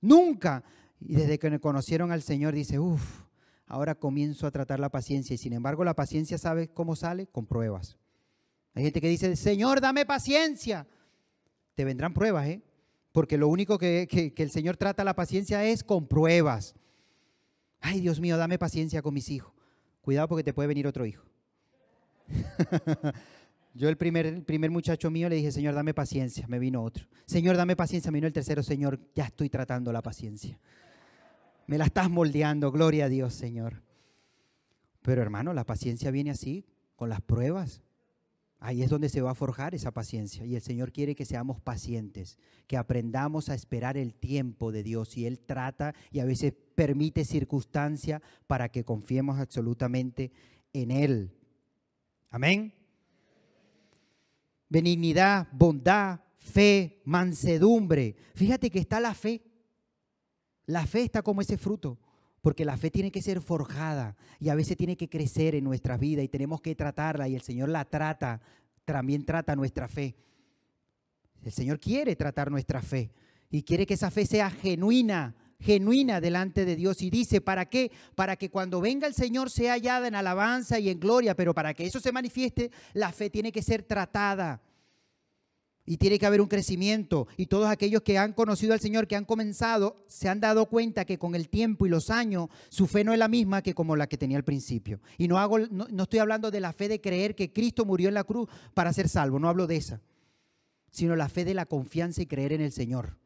Nunca. Y desde que me conocieron al Señor dice, uff, ahora comienzo a tratar la paciencia. Y sin embargo, la paciencia, ¿sabe cómo sale? Con pruebas. Hay gente que dice, Señor, dame paciencia. Te vendrán pruebas, ¿eh? Porque lo único que, que el Señor trata la paciencia es con pruebas. Ay, Dios mío, dame paciencia con mis hijos. Cuidado porque te puede venir otro hijo. Yo el primer, primer muchacho mío le dije, Señor, dame paciencia. Me vino otro. Señor, dame paciencia. Me vino el tercero, Señor, ya estoy tratando la paciencia. Me la estás moldeando, gloria a Dios, Señor. Pero hermano, la paciencia viene así, con las pruebas. Ahí es donde se va a forjar esa paciencia. Y el Señor quiere que seamos pacientes, que aprendamos a esperar el tiempo de Dios. Y Él trata y a veces permite circunstancia para que confiemos absolutamente en Él. Amén. Benignidad, bondad, fe, mansedumbre. Fíjate que está la fe. La fe está como ese fruto, porque la fe tiene que ser forjada y a veces tiene que crecer en nuestra vida y tenemos que tratarla y el Señor la trata, también trata nuestra fe. El Señor quiere tratar nuestra fe y quiere que esa fe sea genuina, genuina delante de Dios. Y dice, ¿para qué? Para que cuando venga el Señor sea hallada en alabanza y en gloria, pero para que eso se manifieste, la fe tiene que ser tratada. Y tiene que haber un crecimiento. Y todos aquellos que han conocido al Señor, que han comenzado, se han dado cuenta que con el tiempo y los años su fe no es la misma que como la que tenía al principio. Y no, hago, no, no estoy hablando de la fe de creer que Cristo murió en la cruz para ser salvo, no hablo de esa, sino la fe de la confianza y creer en el Señor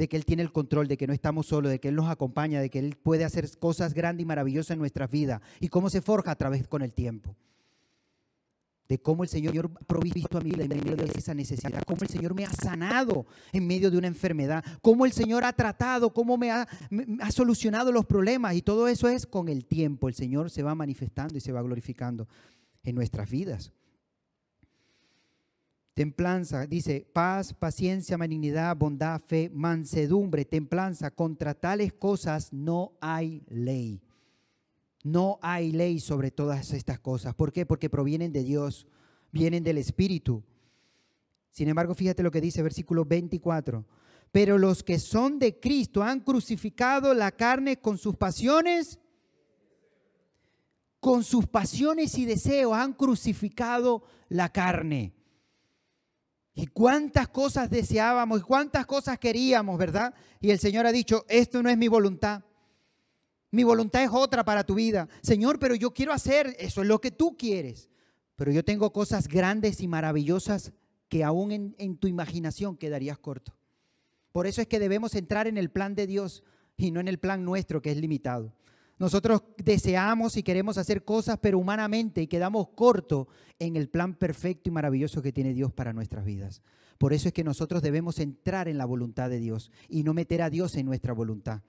de que Él tiene el control, de que no estamos solos, de que Él nos acompaña, de que Él puede hacer cosas grandes y maravillosas en nuestras vidas. Y cómo se forja a través con el tiempo de cómo el Señor ha provisto a mi vida en medio de esa necesidad, cómo el Señor me ha sanado en medio de una enfermedad, cómo el Señor ha tratado, cómo me ha, me ha, solucionado los problemas y todo eso es con el tiempo. El Señor se va manifestando y se va glorificando en nuestras vidas. Templanza, dice, paz, paciencia, benignidad, bondad, fe, mansedumbre, templanza. Contra tales cosas no hay ley. No hay ley sobre todas estas cosas. ¿Por qué? Porque provienen de Dios, vienen del Espíritu. Sin embargo, fíjate lo que dice versículo 24. Pero los que son de Cristo han crucificado la carne con sus pasiones, con sus pasiones y deseos, han crucificado la carne. Y cuántas cosas deseábamos y cuántas cosas queríamos, ¿verdad? Y el Señor ha dicho, esto no es mi voluntad. Mi voluntad es otra para tu vida. Señor, pero yo quiero hacer, eso es lo que tú quieres. Pero yo tengo cosas grandes y maravillosas que aún en, tu imaginación quedarías corto. Por eso es que debemos entrar en el plan de Dios y no en el plan nuestro que es limitado. Nosotros deseamos y queremos hacer cosas, pero humanamente y quedamos cortos en el plan perfecto y maravilloso que tiene Dios para nuestras vidas. Por eso es que nosotros debemos entrar en la voluntad de Dios y no meter a Dios en nuestra voluntad,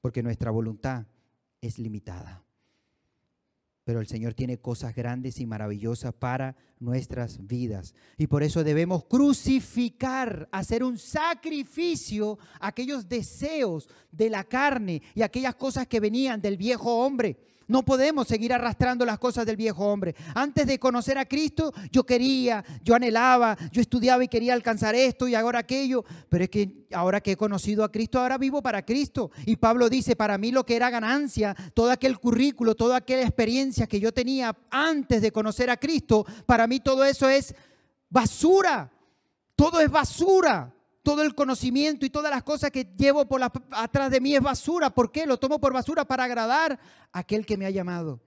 porque nuestra voluntad es limitada. Pero el Señor tiene cosas grandes y maravillosas para nuestras vidas. Y por eso debemos crucificar, hacer un sacrificio aquellos deseos de la carne y aquellas cosas que venían del viejo hombre. No podemos seguir arrastrando las cosas del viejo hombre. Antes de conocer a Cristo, yo quería, yo anhelaba, yo estudiaba y quería alcanzar esto y ahora aquello. Pero es que ahora que he conocido a Cristo, ahora vivo para Cristo. Y Pablo dice, para mí lo que era ganancia, todo aquel currículo, toda aquella experiencia que yo tenía antes de conocer a Cristo, para mí todo eso es basura. Todo es basura todo el conocimiento y todas las cosas que llevo por la, atrás de mí es basura. ¿Por qué? Lo tomo por basura para agradar a aquel que me ha llamado.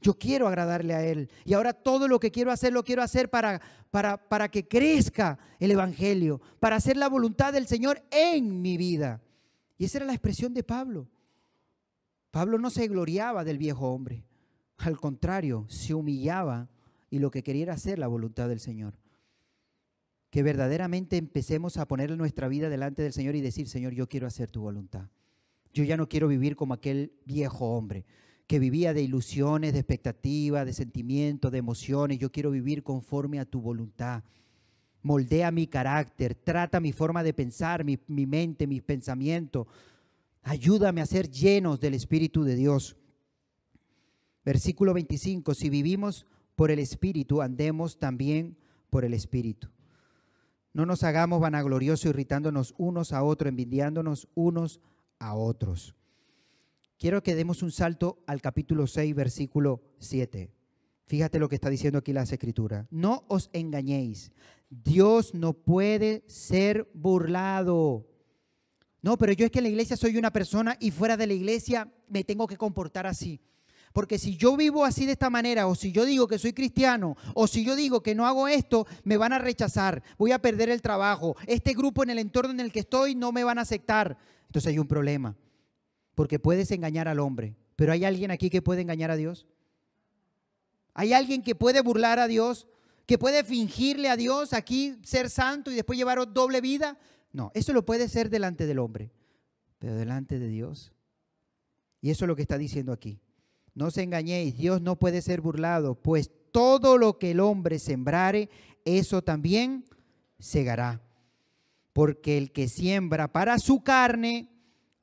Yo quiero agradarle a Él. Y ahora todo lo que quiero hacer, lo quiero hacer para, para, para que crezca el Evangelio, para hacer la voluntad del Señor en mi vida. Y esa era la expresión de Pablo. Pablo no se gloriaba del viejo hombre. Al contrario, se humillaba y lo que quería era hacer la voluntad del Señor. Que verdaderamente empecemos a poner nuestra vida delante del Señor y decir, Señor, yo quiero hacer tu voluntad. Yo ya no quiero vivir como aquel viejo hombre que vivía de ilusiones, de expectativas, de sentimientos, de emociones. Yo quiero vivir conforme a tu voluntad. Moldea mi carácter, trata mi forma de pensar, mi, mente, mis pensamientos. Ayúdame a ser llenos del Espíritu de Dios. Versículo 25, si vivimos por el Espíritu, andemos también por el Espíritu. No nos hagamos vanagloriosos irritándonos unos a otros, envidiándonos unos a otros. Quiero que demos un salto al capítulo 6, versículo 7. Fíjate lo que está diciendo aquí las escrituras. No os engañéis. Dios no puede ser burlado. No, pero yo es que en la iglesia soy una persona y fuera de la iglesia me tengo que comportar así. Porque si yo vivo así de esta manera, o si yo digo que soy cristiano, o si yo digo que no hago esto, me van a rechazar, voy a perder el trabajo, este grupo en el entorno en el que estoy no me van a aceptar. Entonces hay un problema, porque puedes engañar al hombre, pero ¿hay alguien aquí que puede engañar a Dios? ¿Hay alguien que puede burlar a Dios? ¿Que puede fingirle a Dios aquí ser santo y después llevar doble vida? No, eso lo puede ser delante del hombre, pero delante de Dios. Y eso es lo que está diciendo aquí. No os engañéis, Dios no puede ser burlado, pues todo lo que el hombre sembrare, eso también segará. Porque el que siembra para su carne,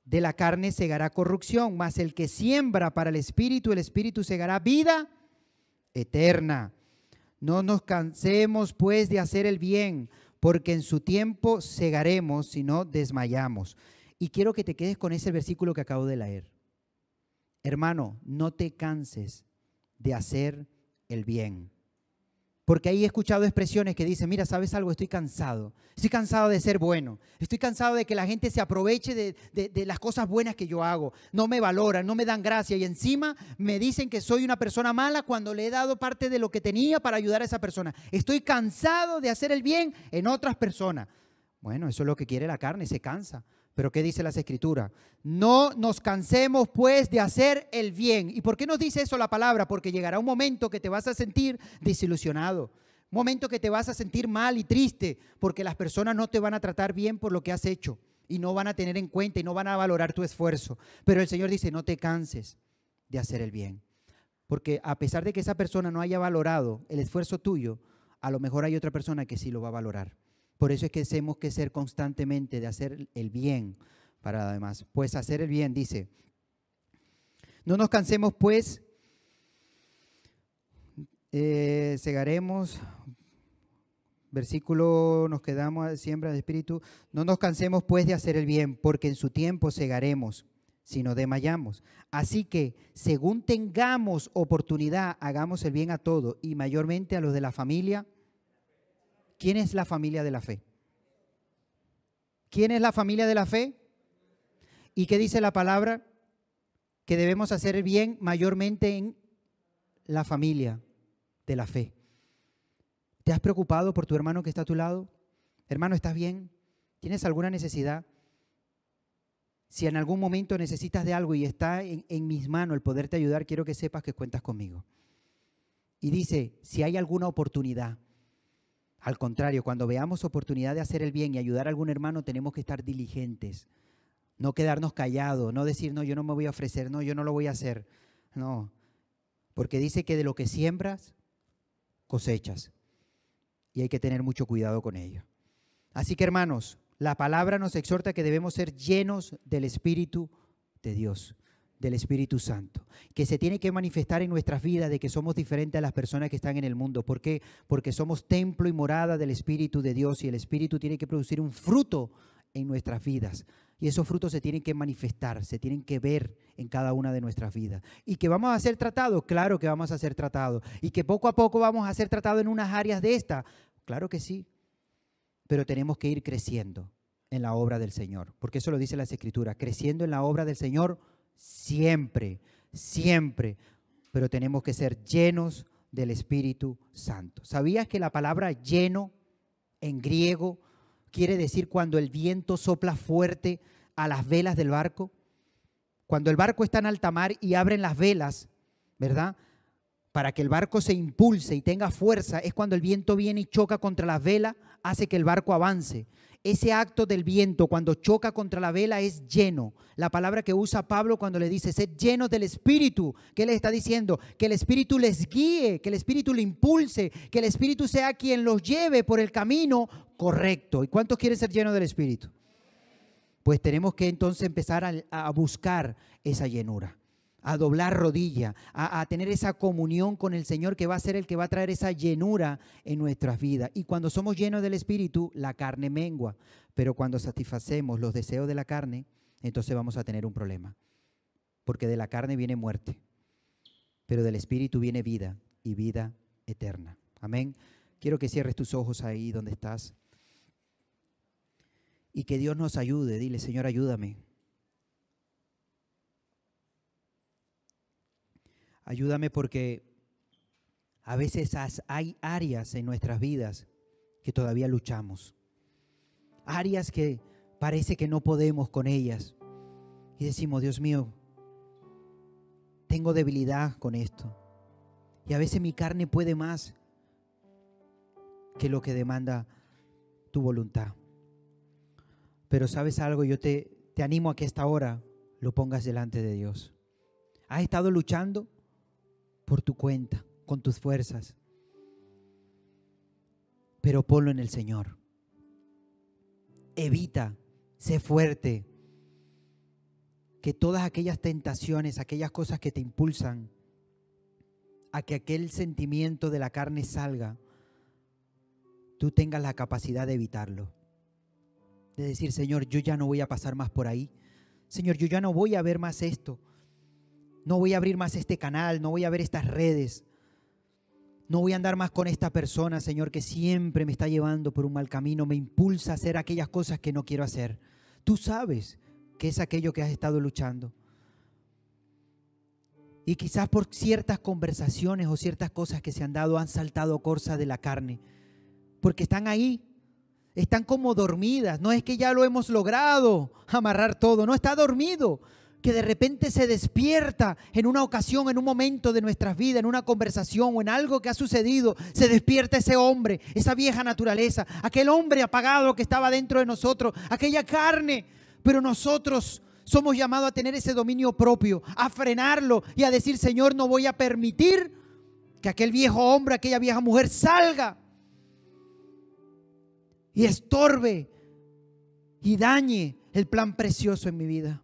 de la carne segará corrupción, mas el que siembra para el espíritu, el espíritu segará vida eterna. No nos cansemos pues de hacer el bien, porque en su tiempo segaremos si no desmayamos. Y quiero que te quedes con ese versículo que acabo de leer. Hermano, no te canses de hacer el bien. Porque ahí he escuchado expresiones que dicen, mira, ¿sabes algo? Estoy cansado. Estoy cansado de ser bueno. Estoy cansado de que la gente se aproveche de, las cosas buenas que yo hago. No me valoran, no me dan gracia. Y encima me dicen que soy una persona mala cuando le he dado parte de lo que tenía para ayudar a esa persona. Estoy cansado de hacer el bien en otras personas. Bueno, eso es lo que quiere la carne, se cansa. Pero ¿qué dice las escrituras? No nos cansemos pues de hacer el bien. ¿Y por qué nos dice eso la palabra? Porque llegará un momento que te vas a sentir desilusionado. Momento que te vas a sentir mal y triste porque las personas no te van a tratar bien por lo que has hecho y no van a tener en cuenta y no van a valorar tu esfuerzo. Pero el Señor dice, no te canses de hacer el bien. Porque a pesar de que esa persona no haya valorado el esfuerzo tuyo, a lo mejor hay otra persona que sí lo va a valorar. Por eso es que tenemos que ser constantemente de hacer el bien para además. Pues hacer el bien, dice. No nos cansemos pues, eh, segaremos, versículo nos quedamos a siembra de espíritu, no nos cansemos pues de hacer el bien, porque en su tiempo segaremos si no desmayamos. Así que, según tengamos oportunidad, hagamos el bien a todos y mayormente a los de la familia ¿Quién es la familia de la fe? ¿Quién es la familia de la fe? ¿Y qué dice la palabra? Que debemos hacer bien mayormente en la familia de la fe. ¿Te has preocupado por tu hermano que está a tu lado? Hermano, ¿estás bien? ¿Tienes alguna necesidad? Si en algún momento necesitas de algo y está en, en, mis manos el poderte ayudar, quiero que sepas que cuentas conmigo. Y dice, si hay alguna oportunidad, al contrario, cuando veamos oportunidad de hacer el bien y ayudar a algún hermano, tenemos que estar diligentes. No quedarnos callados, no decir, no, yo no me voy a ofrecer, no, yo no lo voy a hacer. No, porque dice que de lo que siembras, cosechas. Y hay que tener mucho cuidado con ello. Así que hermanos, la palabra nos exhorta que debemos ser llenos del Espíritu de Dios del Espíritu Santo, que se tiene que manifestar en nuestras vidas de que somos diferentes a las personas que están en el mundo. ¿Por qué? Porque somos templo y morada del Espíritu de Dios y el Espíritu tiene que producir un fruto en nuestras vidas. Y esos frutos se tienen que manifestar, se tienen que ver en cada una de nuestras vidas. ¿Y que vamos a ser tratados? Claro que vamos a ser tratados. ¿Y que poco a poco vamos a ser tratados en unas áreas de esta? Claro que sí. Pero tenemos que ir creciendo en la obra del Señor, porque eso lo dice las Escrituras, creciendo en la obra del Señor siempre, siempre, pero tenemos que ser llenos del Espíritu Santo. ¿Sabías que la palabra lleno en griego quiere decir cuando el viento sopla fuerte a las velas del barco? Cuando el barco está en alta mar y abren las velas, ¿verdad? para que el barco se impulse y tenga fuerza, es cuando el viento viene y choca contra la vela, hace que el barco avance. Ese acto del viento cuando choca contra la vela es lleno. La palabra que usa Pablo cuando le dice, sed llenos del Espíritu, ¿qué le está diciendo? Que el Espíritu les guíe, que el Espíritu le impulse, que el Espíritu sea quien los lleve por el camino correcto. ¿Y cuántos quieren ser llenos del Espíritu? Pues tenemos que entonces empezar a buscar esa llenura a doblar rodilla, a, tener esa comunión con el Señor que va a ser el que va a traer esa llenura en nuestras vidas. Y cuando somos llenos del Espíritu, la carne mengua. Pero cuando satisfacemos los deseos de la carne, entonces vamos a tener un problema. Porque de la carne viene muerte, pero del Espíritu viene vida y vida eterna. Amén. Quiero que cierres tus ojos ahí donde estás. Y que Dios nos ayude. Dile, Señor, ayúdame Ayúdame porque a veces hay áreas en nuestras vidas que todavía luchamos. Áreas que parece que no podemos con ellas. Y decimos, Dios mío, tengo debilidad con esto. Y a veces mi carne puede más que lo que demanda tu voluntad. Pero sabes algo, yo te, te animo a que esta hora lo pongas delante de Dios. ¿Has estado luchando? Por tu cuenta, con tus fuerzas. Pero ponlo en el Señor. Evita, sé fuerte. Que todas aquellas tentaciones, aquellas cosas que te impulsan a que aquel sentimiento de la carne salga, tú tengas la capacidad de evitarlo. De decir, Señor, yo ya no voy a pasar más por ahí. Señor, yo ya no voy a ver más esto. No voy a abrir más este canal, no voy a ver estas redes. No voy a andar más con esta persona, Señor, que siempre me está llevando por un mal camino, me impulsa a hacer aquellas cosas que no quiero hacer. Tú sabes que es aquello que has estado luchando. Y quizás por ciertas conversaciones o ciertas cosas que se han dado han saltado corsa de la carne. Porque están ahí, están como dormidas. No es que ya lo hemos logrado amarrar todo, no está dormido que de repente se despierta en una ocasión, en un momento de nuestras vidas, en una conversación o en algo que ha sucedido, se despierta ese hombre, esa vieja naturaleza, aquel hombre apagado que estaba dentro de nosotros, aquella carne, pero nosotros somos llamados a tener ese dominio propio, a frenarlo y a decir, Señor, no voy a permitir que aquel viejo hombre, aquella vieja mujer salga y estorbe y dañe el plan precioso en mi vida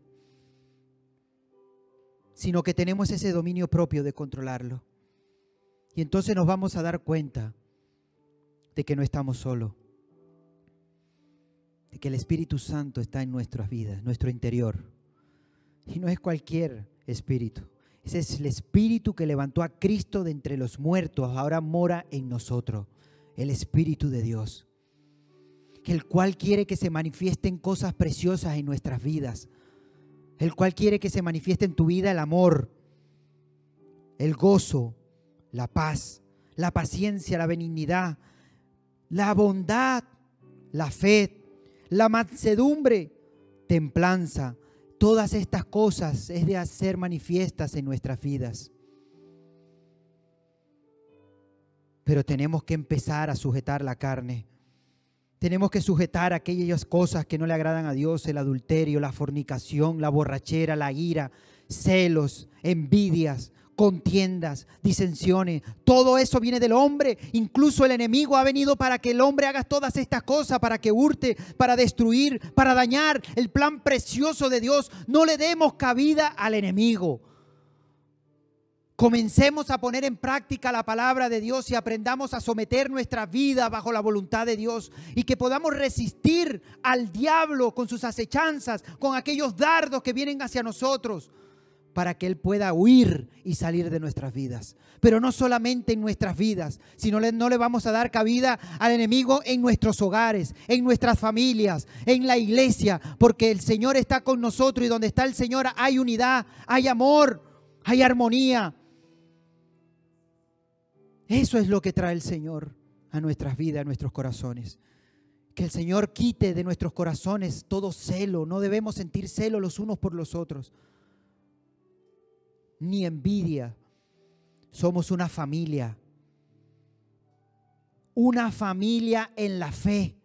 sino que tenemos ese dominio propio de controlarlo. Y entonces nos vamos a dar cuenta de que no estamos solos, de que el Espíritu Santo está en nuestras vidas, nuestro interior. Y no es cualquier espíritu, ese es el Espíritu que levantó a Cristo de entre los muertos, ahora mora en nosotros, el Espíritu de Dios, el cual quiere que se manifiesten cosas preciosas en nuestras vidas el cual quiere que se manifieste en tu vida el amor, el gozo, la paz, la paciencia, la benignidad, la bondad, la fe, la mansedumbre, templanza. Todas estas cosas es de hacer manifiestas en nuestras vidas. Pero tenemos que empezar a sujetar la carne tenemos que sujetar aquellas cosas que no le agradan a Dios, el adulterio, la fornicación, la borrachera, la ira, celos, envidias, contiendas, disensiones. Todo eso viene del hombre. Incluso el enemigo ha venido para que el hombre haga todas estas cosas, para que hurte, para destruir, para dañar el plan precioso de Dios. No le demos cabida al enemigo. Comencemos a poner en práctica la palabra de Dios y aprendamos a someter nuestra vida bajo la voluntad de Dios y que podamos resistir al diablo con sus acechanzas, con aquellos dardos que vienen hacia nosotros, para que Él pueda huir y salir de nuestras vidas. Pero no solamente en nuestras vidas, sino no le vamos a dar cabida al enemigo en nuestros hogares, en nuestras familias, en la iglesia, porque el Señor está con nosotros y donde está el Señor hay unidad, hay amor, hay armonía eso es lo que trae el Señor a nuestras vidas, a nuestros corazones. Que el Señor quite de nuestros corazones todo celo. No debemos sentir celo los unos por los otros. Ni envidia. Somos una familia. Una familia en la fe,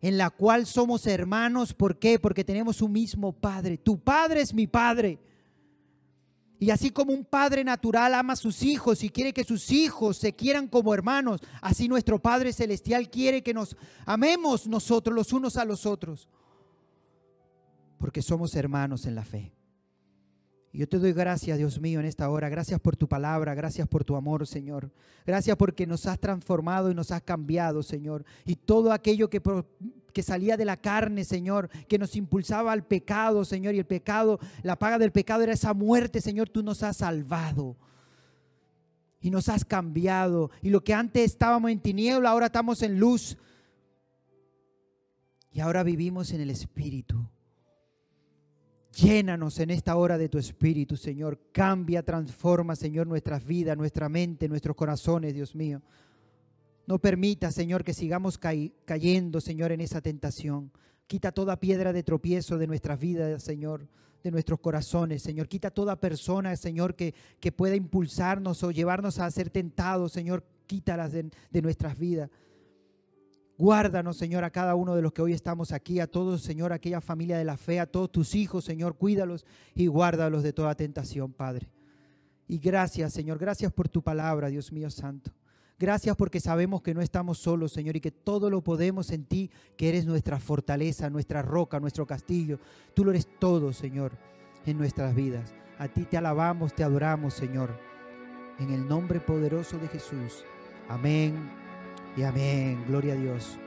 en la cual somos hermanos. ¿Por qué? Porque tenemos un mismo Padre. Tu Padre es mi Padre. Y así como un padre natural ama a sus hijos y quiere que sus hijos se quieran como hermanos, así nuestro Padre Celestial quiere que nos amemos nosotros los unos a los otros, porque somos hermanos en la fe. Yo te doy gracias, Dios mío, en esta hora. Gracias por tu palabra, gracias por tu amor, Señor. Gracias porque nos has transformado y nos has cambiado, Señor. Y todo aquello que, que salía de la carne, Señor, que nos impulsaba al pecado, Señor. Y el pecado, la paga del pecado era esa muerte, Señor. Tú nos has salvado. Y nos has cambiado. Y lo que antes estábamos en tiniebla, ahora estamos en luz. Y ahora vivimos en el Espíritu. Llénanos en esta hora de tu Espíritu, Señor. Cambia, transforma, Señor, nuestras vidas, nuestra mente, nuestros corazones, Dios mío. No permita, Señor, que sigamos cayendo, Señor, en esa tentación. Quita toda piedra de tropiezo de nuestras vidas, Señor, de nuestros corazones, Señor. Quita toda persona, Señor, que, que pueda impulsarnos o llevarnos a ser tentados, Señor. Quítalas de, de nuestras vidas. Guárdanos, Señor, a cada uno de los que hoy estamos aquí, a todos, Señor, aquella familia de la fe, a todos tus hijos, Señor, cuídalos y guárdalos de toda tentación, Padre. Y gracias, Señor, gracias por tu palabra, Dios mío santo. Gracias porque sabemos que no estamos solos, Señor, y que todo lo podemos en ti, que eres nuestra fortaleza, nuestra roca, nuestro castillo. Tú lo eres todo, Señor, en nuestras vidas. A ti te alabamos, te adoramos, Señor. En el nombre poderoso de Jesús. Amén y amén. Gloria a Dios.